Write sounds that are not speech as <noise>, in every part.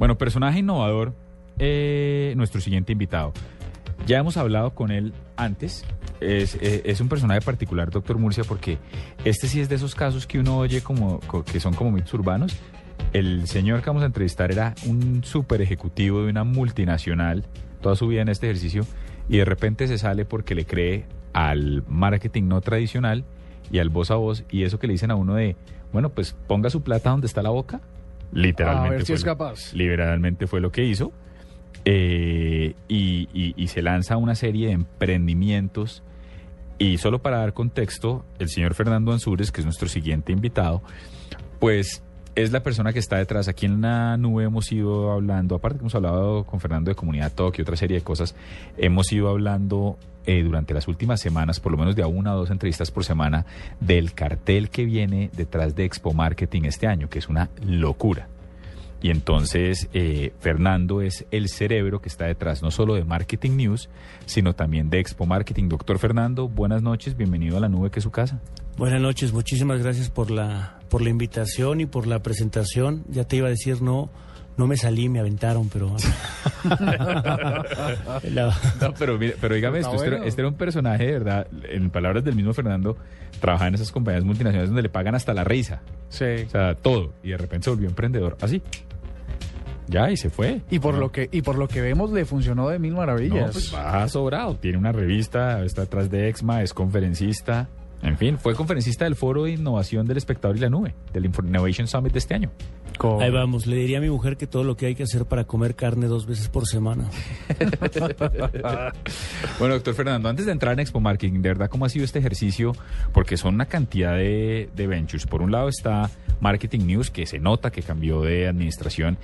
Bueno, personaje innovador, eh, nuestro siguiente invitado. Ya hemos hablado con él antes. Es, eh, es un personaje particular, doctor Murcia, porque este sí es de esos casos que uno oye como co- que son como mitos urbanos. El señor que vamos a entrevistar era un super ejecutivo de una multinacional toda su vida en este ejercicio y de repente se sale porque le cree al marketing no tradicional y al voz a voz y eso que le dicen a uno de, bueno, pues ponga su plata donde está la boca. Literalmente. A ver si fue es lo- capaz. Literalmente fue lo que hizo. Eh, y, y- y se lanza una serie de emprendimientos. Y solo para dar contexto, el señor Fernando Ansúrez, que es nuestro siguiente invitado, pues es la persona que está detrás. Aquí en la nube hemos ido hablando, aparte que hemos hablado con Fernando de Comunidad Talk y otra serie de cosas, hemos ido hablando eh, durante las últimas semanas, por lo menos de a una o dos entrevistas por semana, del cartel que viene detrás de Expo Marketing este año, que es una locura. Y entonces eh, Fernando es el cerebro que está detrás no solo de Marketing News, sino también de Expo Marketing. Doctor Fernando, buenas noches, bienvenido a la nube que es su casa. Buenas noches, muchísimas gracias por la por la invitación y por la presentación. Ya te iba a decir no no me salí, me aventaron, pero <laughs> La- No, pero, mire, pero dígame esto, este, era- este era un personaje de verdad, en palabras del mismo Fernando, trabajaba en esas compañías multinacionales donde le pagan hasta la risa, Sí. o sea, todo, y de repente se volvió emprendedor, así. Ya, y se fue. Y por No, lo que y por lo que vemos le funcionó de mil No, maravillas. pues va sobrado. Tiene una revista, está atrás de Exma, es conferencista. En fin, fue conferencista del Foro de Innovación del Espectador y la Nube, del Info- Innovation Summit de este año. Ahí vamos. Le diría a mi mujer que todo lo que hay que hacer para comer carne dos veces por semana. <laughs> Bueno, doctor Fernando, antes de entrar en Expo Marketing, de verdad, ¿cómo ha sido este ejercicio? Porque son una cantidad de, de ventures. Por un lado está Marketing News, que se nota que cambió de administración.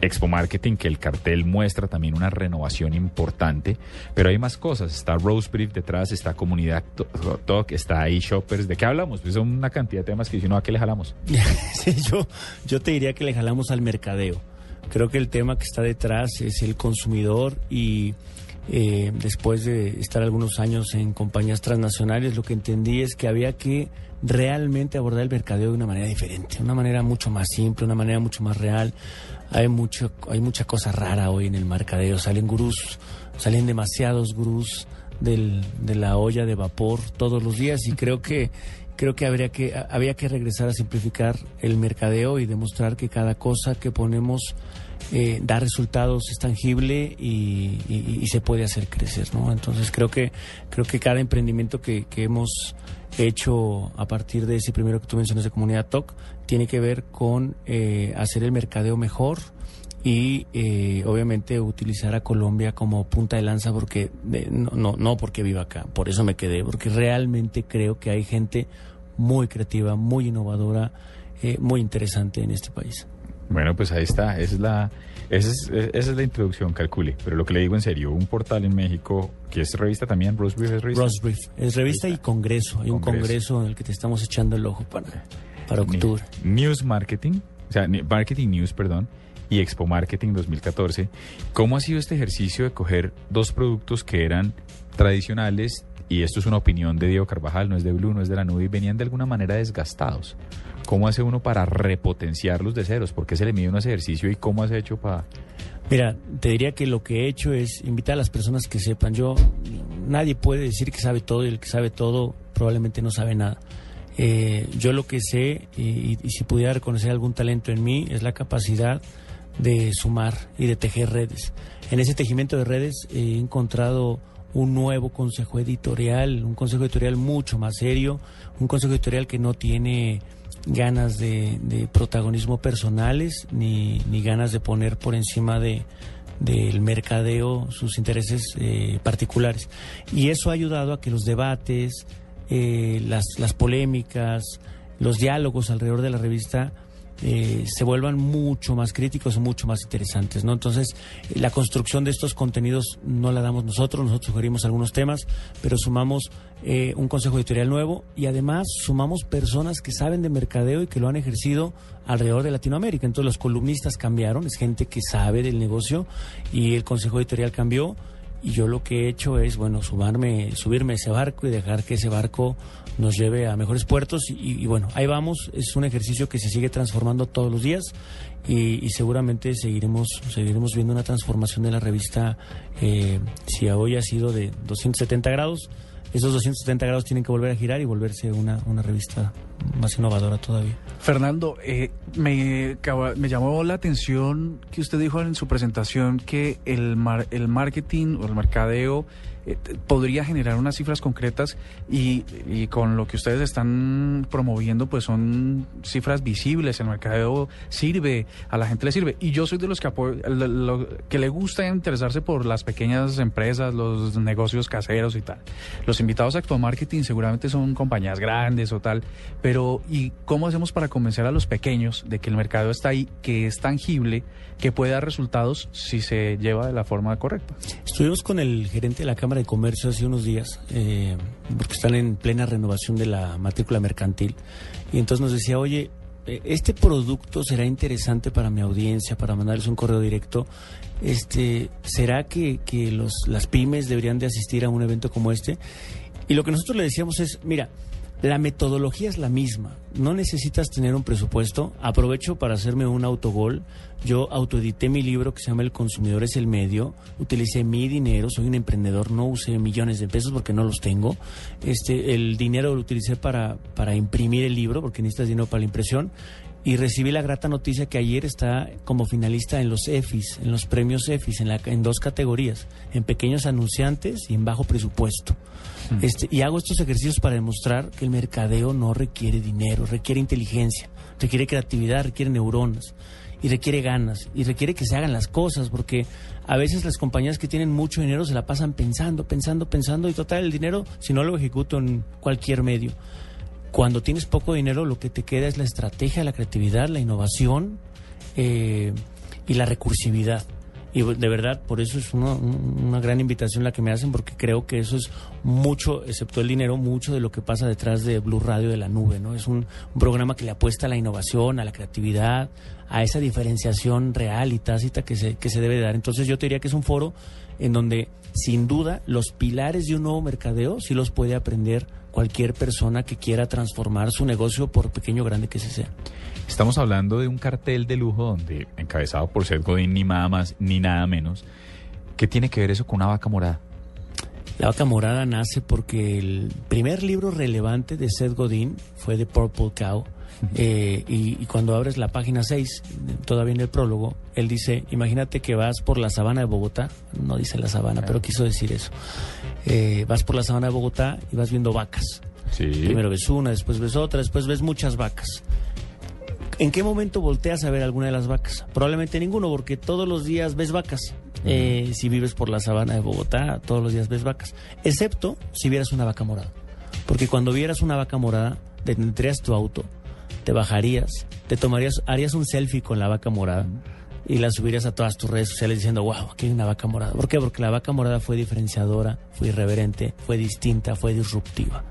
Expo Marketing, que el cartel muestra también una renovación importante. Pero hay más cosas. Está Rose detrás, está Comunidad Talk, está eShoppers. ¿De qué hablamos? Pues son una cantidad de temas que dice, no, ¿a qué le jalamos? <laughs> Yo, yo te diría que le jalamos al mercadeo. Creo que el tema que está detrás es el consumidor y eh, después de estar algunos años en compañías transnacionales, lo que entendí es que había que realmente abordar el mercadeo de una manera diferente, una manera mucho más simple, una manera mucho más real. Hay mucho, hay mucha cosa rara hoy en el mercadeo. Salen gurús, salen demasiados gurús del, de la olla de vapor todos los días y creo que creo que habría que había que regresar a simplificar el mercadeo y demostrar que cada cosa que ponemos eh, da resultados, es tangible y, se puede hacer crecer, ¿no? Entonces creo que creo que cada emprendimiento que, que hemos hecho a partir de ese primero que tú mencionas de comunidad TOC tiene que ver con eh, hacer el mercadeo mejor y eh, obviamente utilizar a Colombia como punta de lanza porque eh, no, no no porque viva acá por eso me quedé porque realmente creo que hay gente muy creativa muy innovadora eh, muy interesante en este país Bueno, pues ahí está. Esa es la, esa es, esa es la introducción, calcule. Pero lo que le digo en serio, un portal en México, que es revista también, Brief es revista. Brief es revista y congreso hay un Congreso. en el que te estamos echando el ojo para para octubre News Marketing, o sea, Marketing News, perdón, y Expo Marketing 2014. ¿Cómo ha sido este ejercicio de coger dos productos que eran tradicionales, y esto es una opinión de Diego Carvajal, no es de Blue, no es de la nube, y venían de alguna manera desgastados? ¿Cómo hace uno para repotenciarlos de ceros? ¿Por qué se le mide uno ejercicio y cómo has hecho para...? Mira, te diría que lo que he hecho es invitar a las personas que sepan. Yo, nadie puede decir que sabe todo y el que sabe todo probablemente no sabe nada. Eh, yo lo que sé, y, y si pudiera reconocer algún talento en mí, es la capacidad de sumar y de tejer redes. En ese tejimiento de redes he encontrado un nuevo consejo editorial, un consejo editorial mucho más serio, un consejo editorial que no tiene ganas de, de protagonismo personales ni, ni ganas de poner por encima de del mercadeo sus intereses eh, particulares. Y eso ha ayudado a que los debates eh, las, las polémicas los diálogos alrededor de la revista eh, se vuelvan mucho más críticos mucho más interesantes, ¿no? Entonces, eh, la construcción de estos contenidos no la damos nosotros, nosotros sugerimos algunos temas, pero sumamos eh, un consejo editorial nuevo y además sumamos personas que saben de mercadeo y que lo han ejercido alrededor de Latinoamérica. Entonces, los columnistas cambiaron, es gente que sabe del negocio y el consejo editorial cambió y yo lo que he hecho es, bueno, sumarme, subirme a ese barco y dejar que ese barco nos lleve a mejores puertos. Y, y bueno, ahí vamos. Es un ejercicio que se sigue transformando todos los días y, y seguramente seguiremos, seguiremos viendo una transformación de la revista. Eh, si hoy ha sido de 270 grados, esos 270 grados tienen que volver a girar y volverse una, una revista más innovadora todavía. Fernando, eh, me, me llamó la atención que usted dijo en su presentación que el, mar- el marketing o el mercadeo eh, podría generar unas cifras concretas y, y con lo que ustedes están promoviendo pues son cifras visibles, el mercadeo sirve, a la gente le sirve y yo soy de los que, lo- le gusta interesarse por las pequeñas empresas, los negocios caseros y tal. Los invitados a Actua Marketing seguramente son compañías grandes o tal, ¿y cómo hacemos para convencer a los pequeños de que el mercado está ahí, que es tangible, que puede dar resultados si se lleva de la forma correcta? Estuvimos con el gerente de la Cámara de Comercio hace unos días, eh, porque están en plena renovación de la matrícula mercantil, y entonces nos decía, oye, eh, este producto será interesante para mi audiencia, para mandarles un correo directo. Este, ¿Será que, que los, las pymes deberían de asistir a un evento como este? Y lo que nosotros le decíamos es, mira, la metodología es la misma. No necesitas tener un presupuesto. Aprovecho para hacerme un autogol. Yo autoedité mi libro que se llama El consumidor es el medio. Utilicé mi dinero. Soy un emprendedor. No usé millones de pesos porque no los tengo. Este, el dinero lo utilicé para, para imprimir el libro porque necesitas dinero para la impresión. Y recibí la grata noticia que ayer está como finalista en los EFIS, en los premios EFIS, en, la, en dos categorías, en pequeños anunciantes y en bajo presupuesto. Este, y hago estos ejercicios para demostrar que el mercadeo no requiere dinero, requiere inteligencia, requiere creatividad, requiere neuronas y requiere ganas y requiere que se hagan las cosas porque a veces las compañías que tienen mucho dinero se la pasan pensando, pensando, pensando y total el dinero si no lo ejecuto en cualquier medio. Cuando tienes poco dinero lo que te queda es la estrategia, la creatividad, la innovación eh, y la recursividad. Y de verdad, por eso es una, gran invitación la que me hacen, porque creo que eso es mucho, excepto el dinero, mucho de lo que pasa detrás de Blue Radio de la nube, ¿no? Es un programa que le apuesta a la innovación, a la creatividad, a esa diferenciación real y tácita que se, que se debe dar. Entonces yo te diría que es un foro en donde, sin duda, los pilares de un nuevo mercadeo sí los puede aprender cualquier persona que quiera transformar su negocio, por pequeño o grande que se sea. Estamos hablando de un cartel de lujo donde, encabezado por Seth Godin, ni nada más ni nada menos. ¿Qué tiene que ver eso con una vaca morada? La vaca morada nace porque el primer libro relevante de Seth Godin fue The Purple Cow. <laughs> Eh, y, y, cuando abres la página 6, todavía en el prólogo, él dice, imagínate que vas por la sabana de Bogotá, no dice la sabana, pero quiso decir eso, eh, vas por la sabana de Bogotá y vas viendo vacas. Sí. Primero ves una, después ves otra, después ves muchas vacas. ¿En qué momento volteas a ver alguna de las vacas? Probablemente ninguno, porque todos los días ves vacas. Eh, si vives por la sabana de Bogotá, todos los días ves vacas. Excepto si vieras una vaca morada. Porque cuando vieras una vaca morada, detendrías tu auto, te bajarías, te tomarías, harías un selfie con la vaca morada y la subirías a todas tus redes sociales diciendo, wow, aquí hay una vaca morada. ¿Por qué? Porque la vaca morada fue diferenciadora, fue irreverente, fue distinta, fue disruptiva.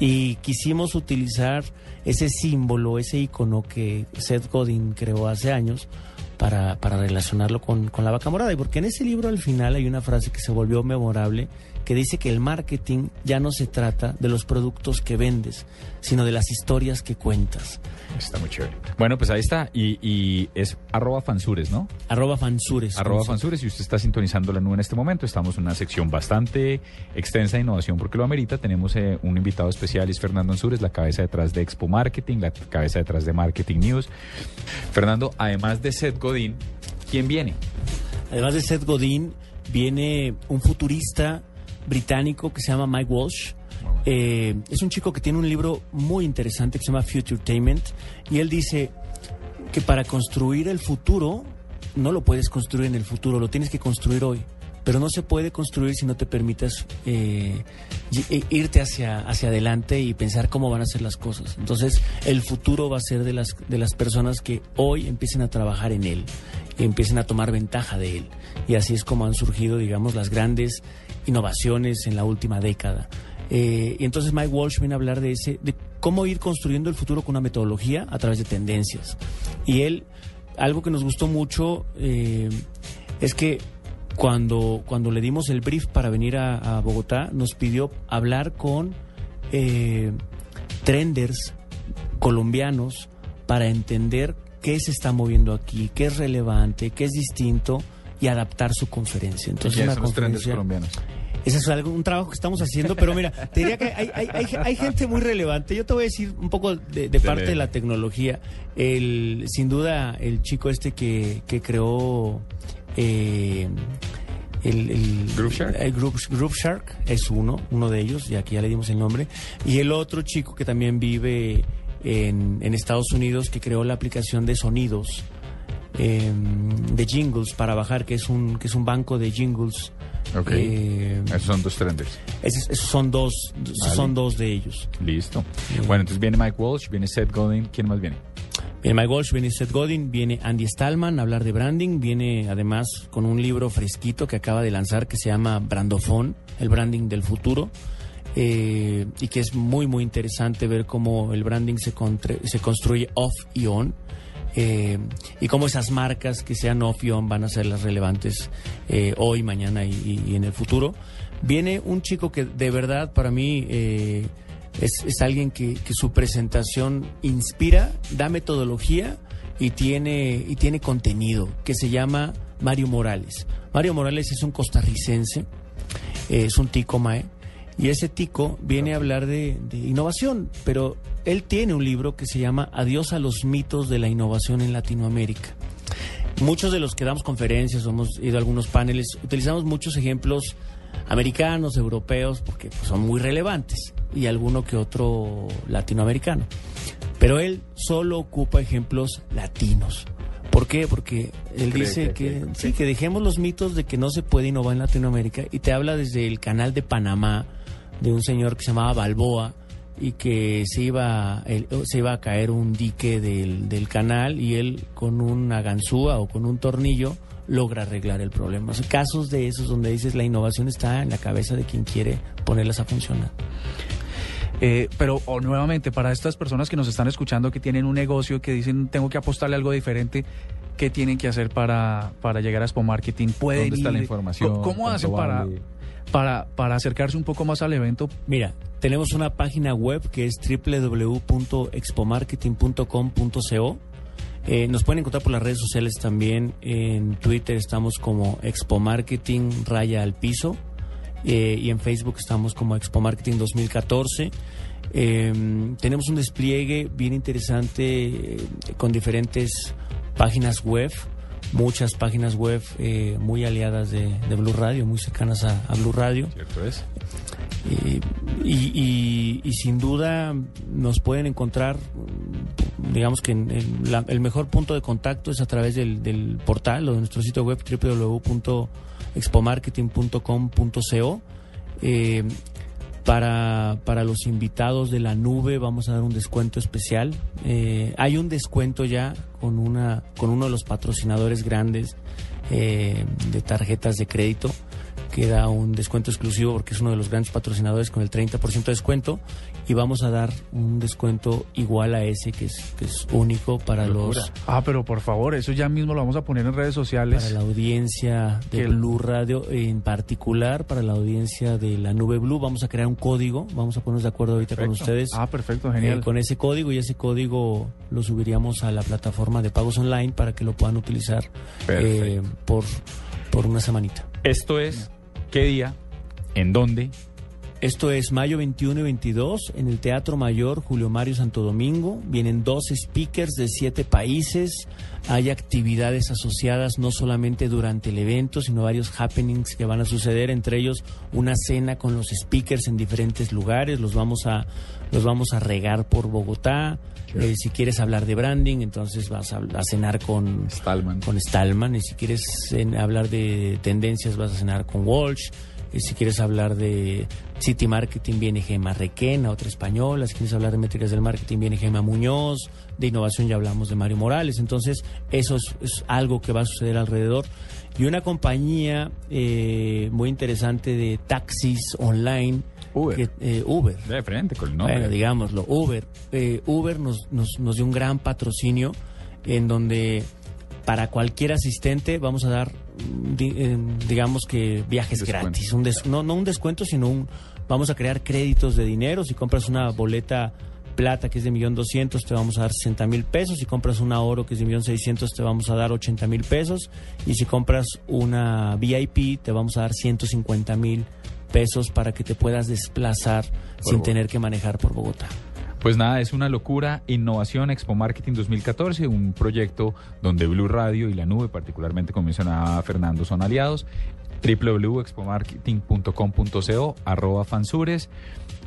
Y quisimos utilizar ese símbolo, ese icono que Seth Godin creó hace años para, para relacionarlo con, con la vaca morada. Y porque en ese libro al final hay una frase que se volvió memorable que dice que el marketing ya no se trata de los productos que vendes, sino de las historias que cuentas. Está muy chévere. Bueno, pues ahí está. Y, y es arroba fansures, ¿no? Arroba fansures. Arroba fansures. Y usted está sintonizando la nube en este momento. Estamos en una sección bastante extensa de innovación porque lo amerita. Tenemos eh, un invitado especial, es Fernando Ansures, la cabeza detrás de Expo Marketing, la cabeza detrás de Marketing News. Fernando, además de Seth Godin, ¿quién viene? Además de Seth Godin, viene un futurista británico que se llama Mike Walsh. Eh, es un chico que tiene un libro muy interesante que se llama Futuretainment y él dice que para construir el futuro no lo puedes construir en el futuro, lo tienes que construir hoy. Pero no se puede construir si no te permites eh, irte hacia, hacia adelante y pensar cómo van a ser las cosas. Entonces, el futuro va a ser de las, de las personas que hoy empiecen a trabajar en él y empiecen a tomar ventaja de él. Y así es como han surgido, digamos, las grandes innovaciones en la última década. Eh, y entonces Mike Walsh viene a hablar de ese, de cómo ir construyendo el futuro con una metodología a través de tendencias. Y él, algo que nos gustó mucho eh, es que cuando, cuando le dimos el brief para venir a, a Bogotá, nos pidió hablar con eh, trenders colombianos para entender qué se está moviendo aquí, qué es relevante, qué es distinto y adaptar su conferencia. Entonces, ¿Quiénes una son los trenes conferencia- colombianos? Ese es algo, un trabajo que estamos haciendo, pero mira, te diría que hay, hay, hay, hay gente muy relevante. Yo te voy a decir un poco de, de parte de la tecnología. El, sin duda, el chico este que, que creó eh, el, el Groove Shark. el Groove, Groove Shark es uno, uno de ellos, y aquí ya le dimos el nombre. Y el otro chico que también vive en, en Estados Unidos, que creó la aplicación de sonidos. eh, de jingles para bajar que es un que es un banco de jingles Ok. eh, Esos son dos trenders. esos, esos son dos, Vale. son dos de ellos. Listo. Bueno, entonces viene Mike Walsh, viene Seth Godin. ¿Quién más viene? Viene Mike Walsh, viene Seth Godin, viene Andy Stallman a hablar de branding, viene además con un libro fresquito que acaba de lanzar que se llama Brandofone, el branding del futuro. eh, y que es muy muy interesante ver cómo el branding se, se construye off y on eh, y cómo esas marcas que sean off y on van a ser las relevantes eh, hoy, mañana y, en el futuro. Viene un chico que de verdad para mí eh, es, es alguien que, su presentación inspira, da metodología y tiene, y tiene contenido, que se llama Mario Morales. Mario Morales es un costarricense, eh, es un tico mae, y ese tico viene a hablar de innovación, pero él tiene un libro que se llama Adiós a los mitos de la innovación en Latinoamérica. Muchos de los que damos conferencias, hemos ido a algunos paneles, utilizamos muchos ejemplos americanos, europeos, porque pues, son muy relevantes, y alguno que otro latinoamericano. Pero él solo ocupa ejemplos latinos. ¿Por qué? Porque él ¿Cree dice que- que, sí, que dejemos los mitos de que no se puede innovar en Latinoamérica y te habla desde el canal de Panamá de un señor que se llamaba Balboa y que se iba, se iba a caer un dique del, del canal y él con una ganzúa o con un tornillo logra arreglar el problema. O sea, casos de esos donde dices la innovación está en la cabeza de quien quiere ponerlas a funcionar. Eh, pero o, nuevamente, para estas personas que nos están escuchando, que tienen un negocio, que dicen tengo que apostarle algo diferente, ¿qué tienen que hacer para, para llegar a Expo Marketing? ¿Pueden ¿Dónde está la información? ¿Cómo- ¿Cómo ¿Cuánto hacen para, vale? Para, para acercarse un poco más al evento? Mira, tenemos una página web que es www.expomarketing.com.co. Eh, nos pueden encontrar por las redes sociales también. En Twitter estamos como Expo Marketing Raya al Piso. Eh, y en Facebook estamos como Expo Marketing 2014. Eh, tenemos un despliegue bien interesante eh, con diferentes páginas web, muchas páginas web eh, muy aliadas de, de Blue Radio, muy cercanas a, a Blue Radio. ¿Cierto es? Eh, y, y- y sin duda nos pueden encontrar, digamos que en- en la- el mejor punto de contacto es a través del, del portal o de nuestro sitio web www.expomarketing.com.co. Eh, para, para los invitados de la nube vamos a dar un descuento especial. Eh, hay un descuento ya con, una, con uno de los patrocinadores grandes eh, de tarjetas de crédito que da un descuento exclusivo porque es uno de los grandes patrocinadores con el 30% de descuento y vamos a dar un descuento igual a ese que es, que es único para Locura. los Ah, pero por favor, eso ya mismo lo vamos a poner en redes sociales. para la audiencia de Blue Radio, en particular para la audiencia de la Nube Blue. Vamos a crear un código, vamos a ponernos de acuerdo ahorita con ustedes. Ah, perfecto, genial. eh, con ese código y ese código lo subiríamos a la plataforma de pagos online para que lo puedan utilizar eh, por, por una semanita. Esto es, ¿qué día? ¿En dónde? Esto es mayo 21 y 22 en el Teatro Mayor Julio Mario Santo Domingo. Vienen dos speakers de siete países. Hay actividades asociadas no solamente durante el evento, sino varios happenings que van a suceder, entre ellos una cena con los speakers en diferentes lugares. Los vamos a, los vamos a regar por Bogotá. Eh, si quieres hablar de branding, entonces vas a, a cenar con, Stallman. con Stallman. Y si quieres cen- hablar de tendencias, vas a cenar con Walsh. Si quieres hablar de City Marketing, viene Gema Requena, otra española. Si quieres hablar de métricas del marketing, viene Gema Muñoz. De innovación ya hablamos de Mario Morales. Entonces, eso es, es algo que va a suceder alrededor. Y una compañía eh, muy interesante de taxis online. Uber. que- eh, Uber. De frente con el nombre. Bueno, digámoslo, Uber. Eh, Uber nos, nos, nos dio un gran patrocinio en donde para cualquier asistente vamos a dar, di- eh, digamos que viajes Descuento. gratis. Un des- no, no un descuento, sino un, vamos a crear créditos de dinero. Si compras una boleta plata que es de millón doscientos, te vamos a dar 60 mil pesos. Si compras una oro que es de millón seiscientos, te vamos a dar 80 mil pesos. Y si compras una VIP, te vamos a dar 150 mil pesos para que te puedas desplazar sin Bogotá. tener que manejar por Bogotá. Pues nada, es una locura. Innovación Expo Marketing 2014, un proyecto donde Blue Radio y la nube, particularmente como mencionaba Fernando, son aliados. www.expomarketing.com.co, arroba fansures.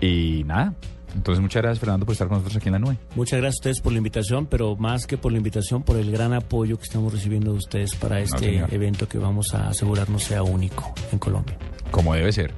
Y nada, entonces muchas gracias Fernando por estar con nosotros aquí en la nube. Muchas gracias a ustedes por la invitación, pero más que por la invitación, por el gran apoyo que estamos recibiendo de ustedes para este evento que vamos a asegurarnos sea único en Colombia. Como debe ser.